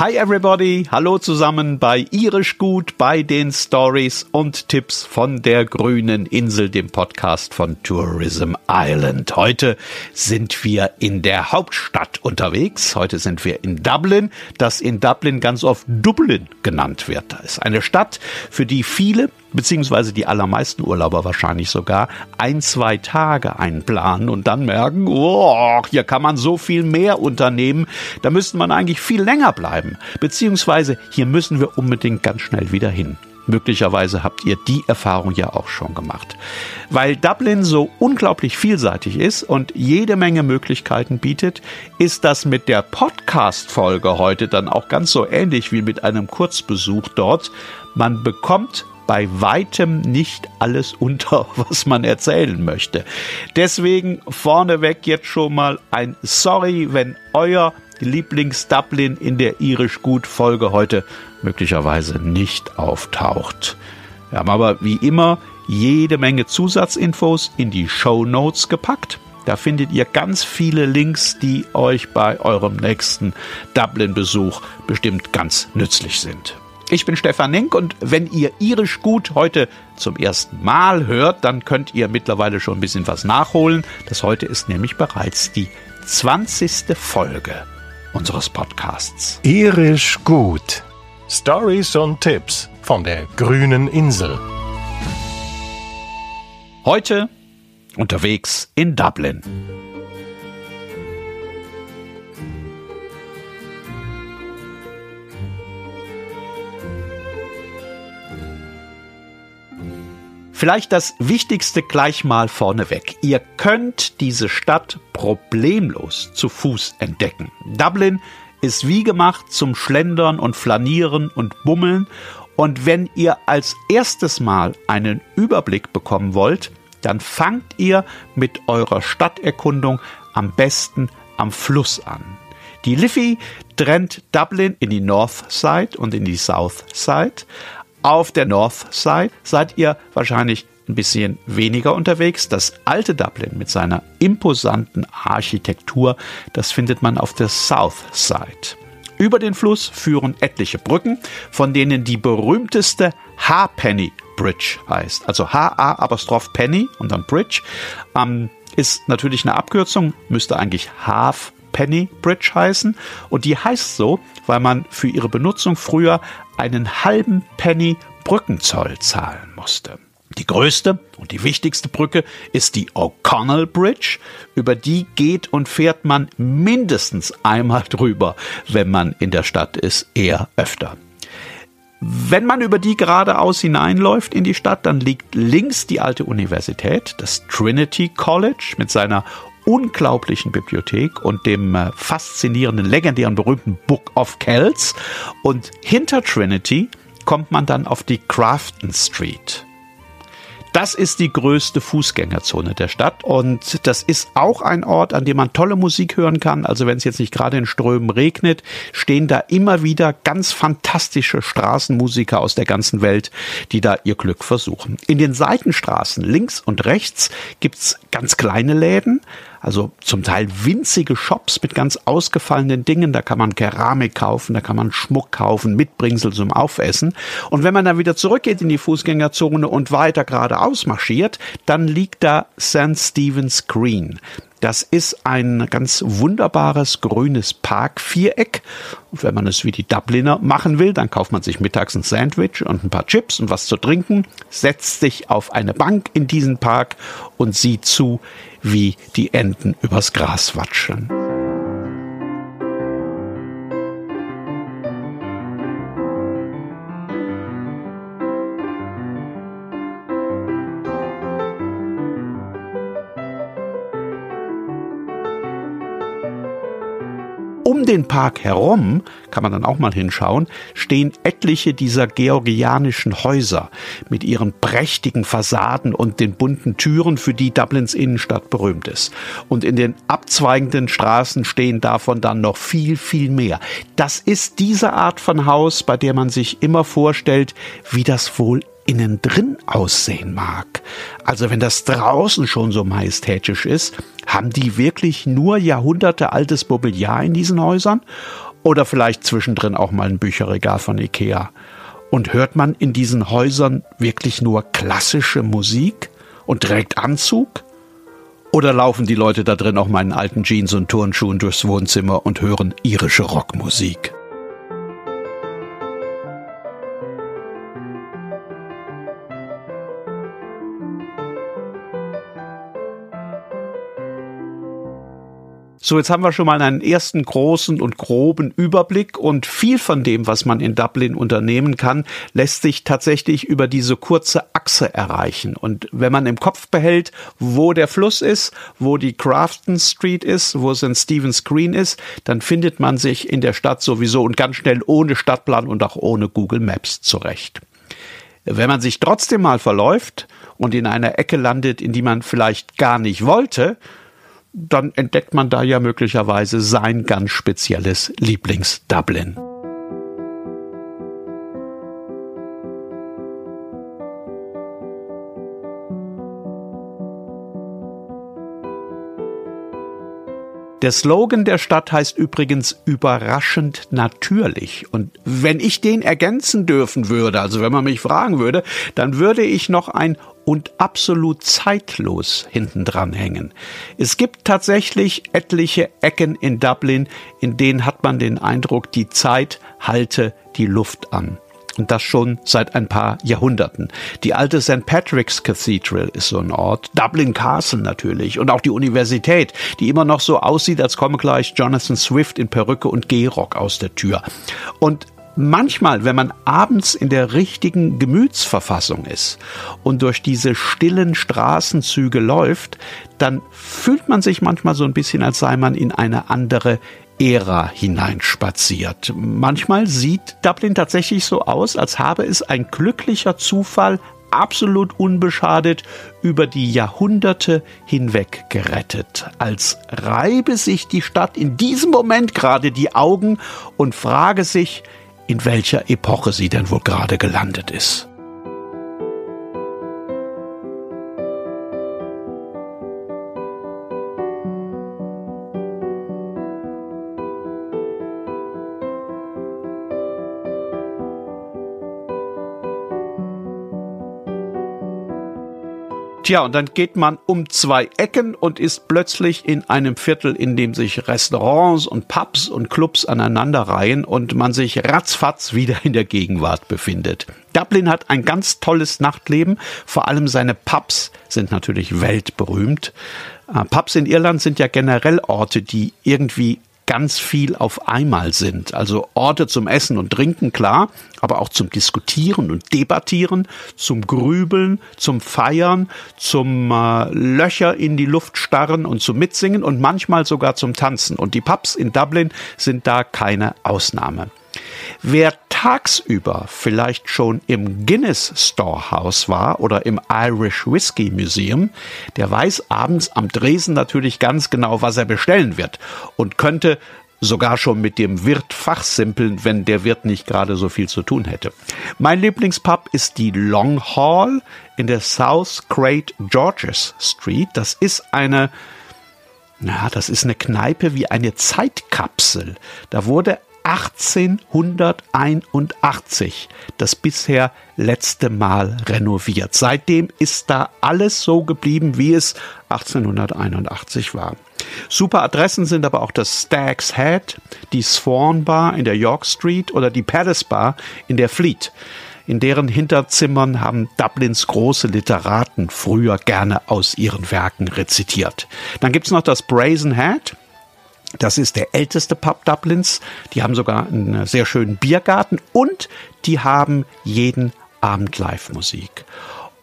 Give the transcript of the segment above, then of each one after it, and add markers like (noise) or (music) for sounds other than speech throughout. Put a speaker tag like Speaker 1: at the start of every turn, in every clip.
Speaker 1: Hi everybody, hallo zusammen bei Irisch Gut, bei den Stories und Tipps von der grünen Insel, dem Podcast von Tourism Island. Heute sind wir in der Hauptstadt unterwegs. Heute sind wir in Dublin, das in Dublin ganz oft Dublin genannt wird. Das ist eine Stadt, für die viele beziehungsweise die allermeisten Urlauber wahrscheinlich sogar, ein, zwei Tage einplanen und dann merken, oh, hier kann man so viel mehr unternehmen, da müsste man eigentlich viel länger bleiben, beziehungsweise hier müssen wir unbedingt ganz schnell wieder hin. Möglicherweise habt ihr die Erfahrung ja auch schon gemacht. Weil Dublin so unglaublich vielseitig ist und jede Menge Möglichkeiten bietet, ist das mit der Podcast-Folge heute dann auch ganz so ähnlich wie mit einem Kurzbesuch dort. Man bekommt bei weitem nicht alles (laughs) unter, was man erzählen möchte. Deswegen vorneweg jetzt schon mal ein Sorry, wenn euer Lieblings-Dublin in der Irisch Gut Folge heute möglicherweise nicht auftaucht. Wir haben aber wie immer jede Menge Zusatzinfos in die Show Notes gepackt. Da findet ihr ganz viele Links, die euch bei eurem nächsten Dublin-Besuch bestimmt ganz nützlich sind. Ich bin Stefan Nenk und wenn ihr irisch gut heute zum ersten Mal hört, dann könnt ihr mittlerweile schon ein bisschen was nachholen. Das heute ist nämlich bereits die 20. Folge unseres Podcasts.
Speaker 2: Irisch gut. Stories und Tipps von der grünen Insel.
Speaker 1: Heute unterwegs in Dublin. Vielleicht das Wichtigste gleich mal vorneweg. Ihr könnt diese Stadt problemlos zu Fuß entdecken. Dublin ist wie gemacht zum Schlendern und Flanieren und Bummeln. Und wenn ihr als erstes Mal einen Überblick bekommen wollt, dann fangt ihr mit eurer Stadterkundung am besten am Fluss an. Die Liffey trennt Dublin in die North Side und in die South Side. Auf der North Side seid ihr wahrscheinlich ein bisschen weniger unterwegs. Das alte Dublin mit seiner imposanten Architektur, das findet man auf der South Side. Über den Fluss führen etliche Brücken, von denen die berühmteste Halfpenny Bridge heißt. Also H-A Penny und dann Bridge. Ähm, ist natürlich eine Abkürzung, müsste eigentlich Half Penny Bridge heißen. Und die heißt so, weil man für ihre Benutzung früher einen halben Penny Brückenzoll zahlen musste. Die größte und die wichtigste Brücke ist die O'Connell Bridge. Über die geht und fährt man mindestens einmal (laughs) drüber, wenn man in der Stadt ist, eher öfter. Wenn man über die geradeaus hineinläuft in die Stadt, dann liegt links die alte Universität, das Trinity College mit seiner unglaublichen Bibliothek und dem äh, faszinierenden, legendären, berühmten Book of Kells. Und hinter Trinity kommt man dann auf die Crafton Street. Das ist die größte Fußgängerzone der Stadt und das ist auch ein Ort, an dem man tolle Musik hören kann. Also wenn es jetzt nicht gerade in Strömen regnet, stehen da immer wieder ganz fantastische Straßenmusiker aus der ganzen Welt, die da ihr Glück versuchen. In den Seitenstraßen links und rechts gibt's ganz kleine Läden, also zum Teil winzige Shops mit ganz ausgefallenen Dingen. Da kann man Keramik kaufen, da kann man Schmuck kaufen, Mitbringsel zum Aufessen. Und wenn man dann wieder zurückgeht in die Fußgängerzone und weiter geradeaus marschiert, dann liegt da St. Stephen's Green. Das ist ein ganz wunderbares grünes Parkviereck. Und wenn man es wie die Dubliner machen will, dann kauft man sich mittags ein Sandwich und ein paar Chips und was zu trinken, setzt sich auf eine Bank in diesen Park und sieht zu, wie die Enten übers Gras watscheln. Um den Park herum, kann man dann auch mal hinschauen, stehen etliche dieser georgianischen Häuser mit ihren prächtigen Fassaden und den bunten Türen, für die Dublins Innenstadt berühmt ist. Und in den abzweigenden Straßen stehen davon dann noch viel, viel mehr. Das ist diese Art von Haus, bei der man sich immer vorstellt, wie das wohl innen drin aussehen mag. Also wenn das draußen schon so majestätisch ist, haben die wirklich nur Jahrhunderte altes Mobiliar in diesen Häusern? Oder vielleicht zwischendrin auch mal ein Bücherregal von Ikea. Und hört man in diesen Häusern wirklich nur klassische Musik und trägt Anzug? Oder laufen die Leute da drin auch meinen alten Jeans und Turnschuhen durchs Wohnzimmer und hören irische Rockmusik? So, jetzt haben wir schon mal einen ersten großen und groben Überblick und viel von dem, was man in Dublin unternehmen kann, lässt sich tatsächlich über diese kurze Achse erreichen. Und wenn man im Kopf behält, wo der Fluss ist, wo die Crafton Street ist, wo St. Stephen's Green ist, dann findet man sich in der Stadt sowieso und ganz schnell ohne Stadtplan und auch ohne Google Maps zurecht. Wenn man sich trotzdem mal verläuft und in einer Ecke landet, in die man vielleicht gar nicht wollte, dann entdeckt man da ja möglicherweise sein ganz spezielles Lieblings-Dublin. Der Slogan der Stadt heißt übrigens überraschend natürlich. Und wenn ich den ergänzen dürfen würde, also wenn man mich fragen würde, dann würde ich noch ein und absolut zeitlos hinten dran hängen. Es gibt tatsächlich etliche Ecken in Dublin, in denen hat man den Eindruck, die Zeit halte die Luft an. Und das schon seit ein paar Jahrhunderten. Die alte St. Patrick's Cathedral ist so ein Ort. Dublin Castle natürlich. Und auch die Universität, die immer noch so aussieht, als komme gleich Jonathan Swift in Perücke und Gehrock aus der Tür. Und manchmal, wenn man abends in der richtigen Gemütsverfassung ist und durch diese stillen Straßenzüge läuft, dann fühlt man sich manchmal so ein bisschen, als sei man in eine andere Ära hineinspaziert. Manchmal sieht Dublin tatsächlich so aus, als habe es ein glücklicher Zufall absolut unbeschadet über die Jahrhunderte hinweg gerettet, als reibe sich die Stadt in diesem Moment gerade die Augen und frage sich, in welcher Epoche sie denn wohl gerade gelandet ist. Tja, und dann geht man um zwei Ecken und ist plötzlich in einem Viertel, in dem sich Restaurants und Pubs und Clubs aneinanderreihen und man sich ratzfatz wieder in der Gegenwart befindet. Dublin hat ein ganz tolles Nachtleben, vor allem seine Pubs sind natürlich weltberühmt. Äh, Pubs in Irland sind ja generell Orte, die irgendwie ganz viel auf einmal sind. Also Orte zum Essen und Trinken, klar, aber auch zum Diskutieren und Debattieren, zum Grübeln, zum Feiern, zum äh, Löcher in die Luft starren und zum Mitsingen und manchmal sogar zum Tanzen. Und die Pubs in Dublin sind da keine Ausnahme. Wer tagsüber vielleicht schon im Guinness Storehouse war oder im Irish Whiskey Museum, der weiß abends am Dresen natürlich ganz genau, was er bestellen wird und könnte sogar schon mit dem Wirt fachsimpeln, wenn der Wirt nicht gerade so viel zu tun hätte. Mein Lieblingspub ist die Long Hall in der South Great Georges Street. Das ist eine na, das ist eine Kneipe wie eine Zeitkapsel. Da wurde 1881 das bisher letzte Mal renoviert. Seitdem ist da alles so geblieben, wie es 1881 war. Super Adressen sind aber auch das Stag's Head, die Swan Bar in der York Street oder die Palace Bar in der Fleet. In deren Hinterzimmern haben Dublins große Literaten früher gerne aus ihren Werken rezitiert. Dann gibt's noch das Brazen Head, das ist der älteste Pub Dublins. Die haben sogar einen sehr schönen Biergarten und die haben jeden Abend Live-Musik.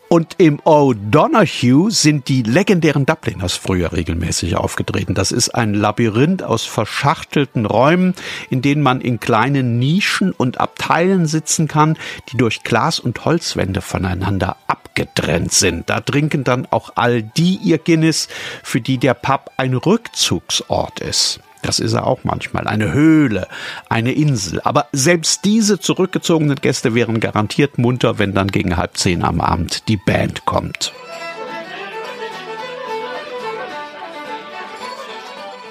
Speaker 1: Und im O'Donoghue sind die legendären Dubliners früher regelmäßig aufgetreten. Das ist ein Labyrinth aus verschachtelten Räumen, in denen man in kleinen Nischen und Abteilen sitzen kann, die durch Glas- und Holzwände voneinander abgetrennt sind. Da trinken dann auch all die ihr Guinness, für die der Pub ein Rückzugsort ist. Das ist er auch manchmal. Eine Höhle, eine Insel. Aber selbst diese zurückgezogenen Gäste wären garantiert munter, wenn dann gegen halb zehn am Abend die Band kommt.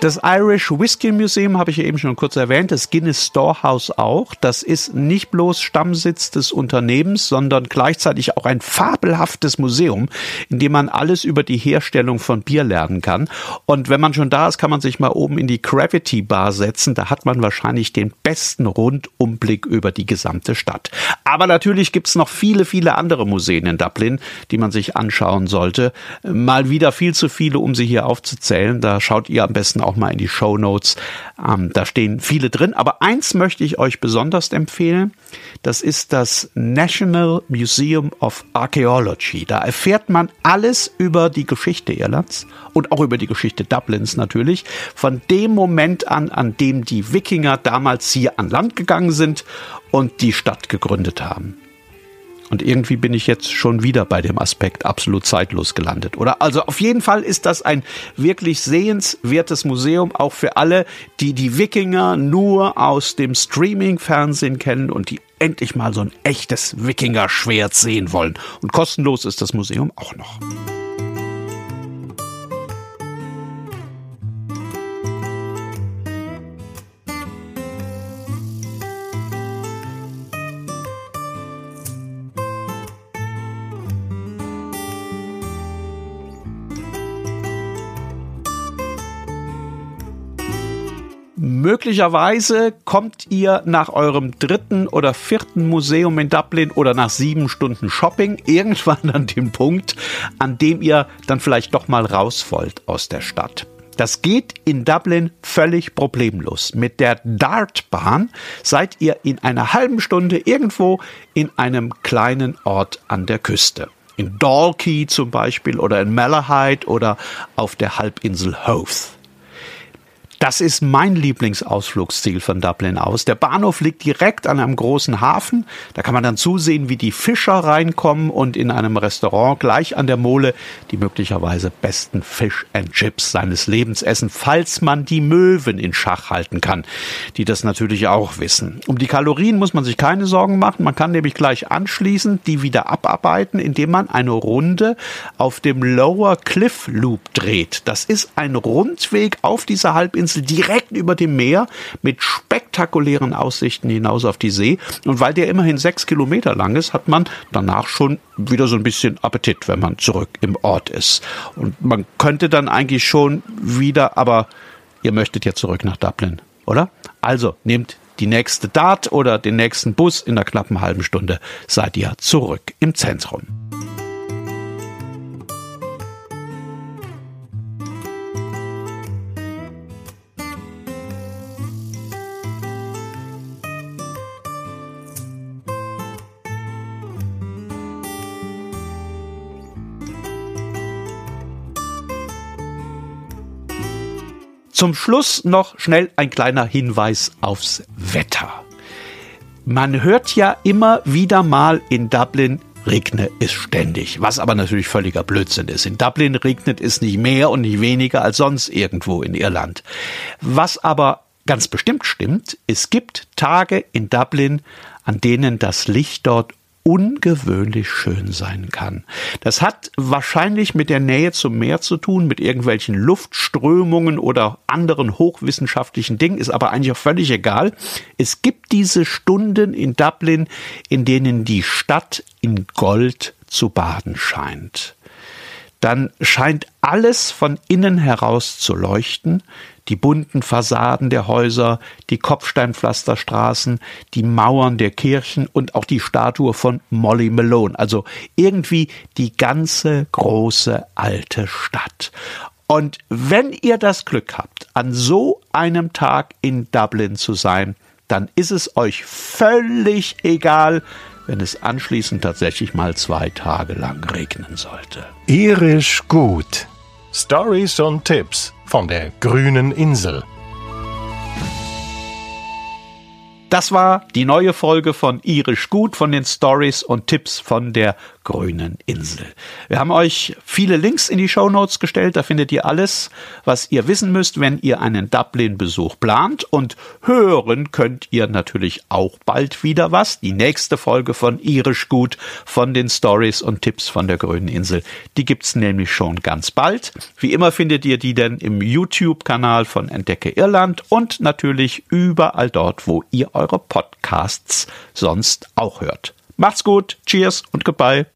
Speaker 1: Das Irish Whiskey Museum habe ich ja eben schon kurz erwähnt, das Guinness Storehouse auch. Das ist nicht bloß Stammsitz des Unternehmens, sondern gleichzeitig auch ein fabelhaftes Museum, in dem man alles über die Herstellung von Bier lernen kann. Und wenn man schon da ist, kann man sich mal oben in die Gravity Bar setzen. Da hat man wahrscheinlich den besten Rundumblick über die gesamte Stadt. Aber natürlich gibt's noch viele, viele andere Museen in Dublin, die man sich anschauen sollte. Mal wieder viel zu viele, um sie hier aufzuzählen. Da schaut ihr am besten auch auch mal in die Show Notes. Ähm, da stehen viele drin. Aber eins möchte ich euch besonders empfehlen. Das ist das National Museum of Archaeology. Da erfährt man alles über die Geschichte Irlands und auch über die Geschichte Dublins natürlich. Von dem Moment an, an dem die Wikinger damals hier an Land gegangen sind und die Stadt gegründet haben. Und irgendwie bin ich jetzt schon wieder bei dem Aspekt absolut zeitlos gelandet, oder? Also auf jeden Fall ist das ein wirklich sehenswertes Museum, auch für alle, die die Wikinger nur aus dem Streaming-Fernsehen kennen und die endlich mal so ein echtes Wikinger-Schwert sehen wollen. Und kostenlos ist das Museum auch noch. Möglicherweise kommt ihr nach eurem dritten oder vierten Museum in Dublin oder nach sieben Stunden Shopping irgendwann an den Punkt, an dem ihr dann vielleicht doch mal raus wollt aus der Stadt. Das geht in Dublin völlig problemlos. Mit der Dartbahn seid ihr in einer halben Stunde irgendwo in einem kleinen Ort an der Küste. In Dalkey zum Beispiel oder in Malahide oder auf der Halbinsel Howth. Das ist mein Lieblingsausflugsziel von Dublin aus. Der Bahnhof liegt direkt an einem großen Hafen. Da kann man dann zusehen, wie die Fischer reinkommen und in einem Restaurant gleich an der Mole die möglicherweise besten Fish and Chips seines Lebens essen, falls man die Möwen in Schach halten kann, die das natürlich auch wissen. Um die Kalorien muss man sich keine Sorgen machen. Man kann nämlich gleich anschließend die wieder abarbeiten, indem man eine Runde auf dem Lower Cliff Loop dreht. Das ist ein Rundweg auf dieser Halbinsel Insel direkt über dem Meer mit spektakulären Aussichten hinaus auf die See. Und weil der immerhin sechs Kilometer lang ist, hat man danach schon wieder so ein bisschen Appetit, wenn man zurück im Ort ist. Und man könnte dann eigentlich schon wieder, aber ihr möchtet ja zurück nach Dublin, oder? Also nehmt die nächste Dart oder den nächsten Bus in einer knappen halben Stunde seid ihr zurück im Zentrum. Zum Schluss noch schnell ein kleiner Hinweis aufs Wetter. Man hört ja immer wieder mal in Dublin, regne es ständig, was aber natürlich völliger Blödsinn ist. In Dublin regnet es nicht mehr und nicht weniger als sonst irgendwo in Irland. Was aber ganz bestimmt stimmt, es gibt Tage in Dublin, an denen das Licht dort ungewöhnlich schön sein kann. Das hat wahrscheinlich mit der Nähe zum Meer zu tun, mit irgendwelchen Luftströmungen oder anderen hochwissenschaftlichen Dingen, ist aber eigentlich auch völlig egal. Es gibt diese Stunden in Dublin, in denen die Stadt in Gold zu baden scheint. Dann scheint alles von innen heraus zu leuchten, die bunten Fassaden der Häuser, die Kopfsteinpflasterstraßen, die Mauern der Kirchen und auch die Statue von Molly Malone. Also irgendwie die ganze große alte Stadt. Und wenn ihr das Glück habt, an so einem Tag in Dublin zu sein, dann ist es euch völlig egal, wenn es anschließend tatsächlich mal zwei Tage lang regnen sollte.
Speaker 2: Irisch gut. Stories und Tipps von der grünen Insel.
Speaker 1: Das war die neue Folge von Irisch Gut von den Stories und Tipps von der grünen Insel. Wir haben euch viele Links in die Show Notes gestellt. Da findet ihr alles, was ihr wissen müsst, wenn ihr einen Dublin-Besuch plant. Und hören könnt ihr natürlich auch bald wieder was. Die nächste Folge von Irisch Gut von den Stories und Tipps von der grünen Insel. Die gibt's nämlich schon ganz bald. Wie immer findet ihr die denn im YouTube-Kanal von Entdecke Irland und natürlich überall dort, wo ihr eure Podcasts sonst auch hört. Macht's gut, cheers und goodbye.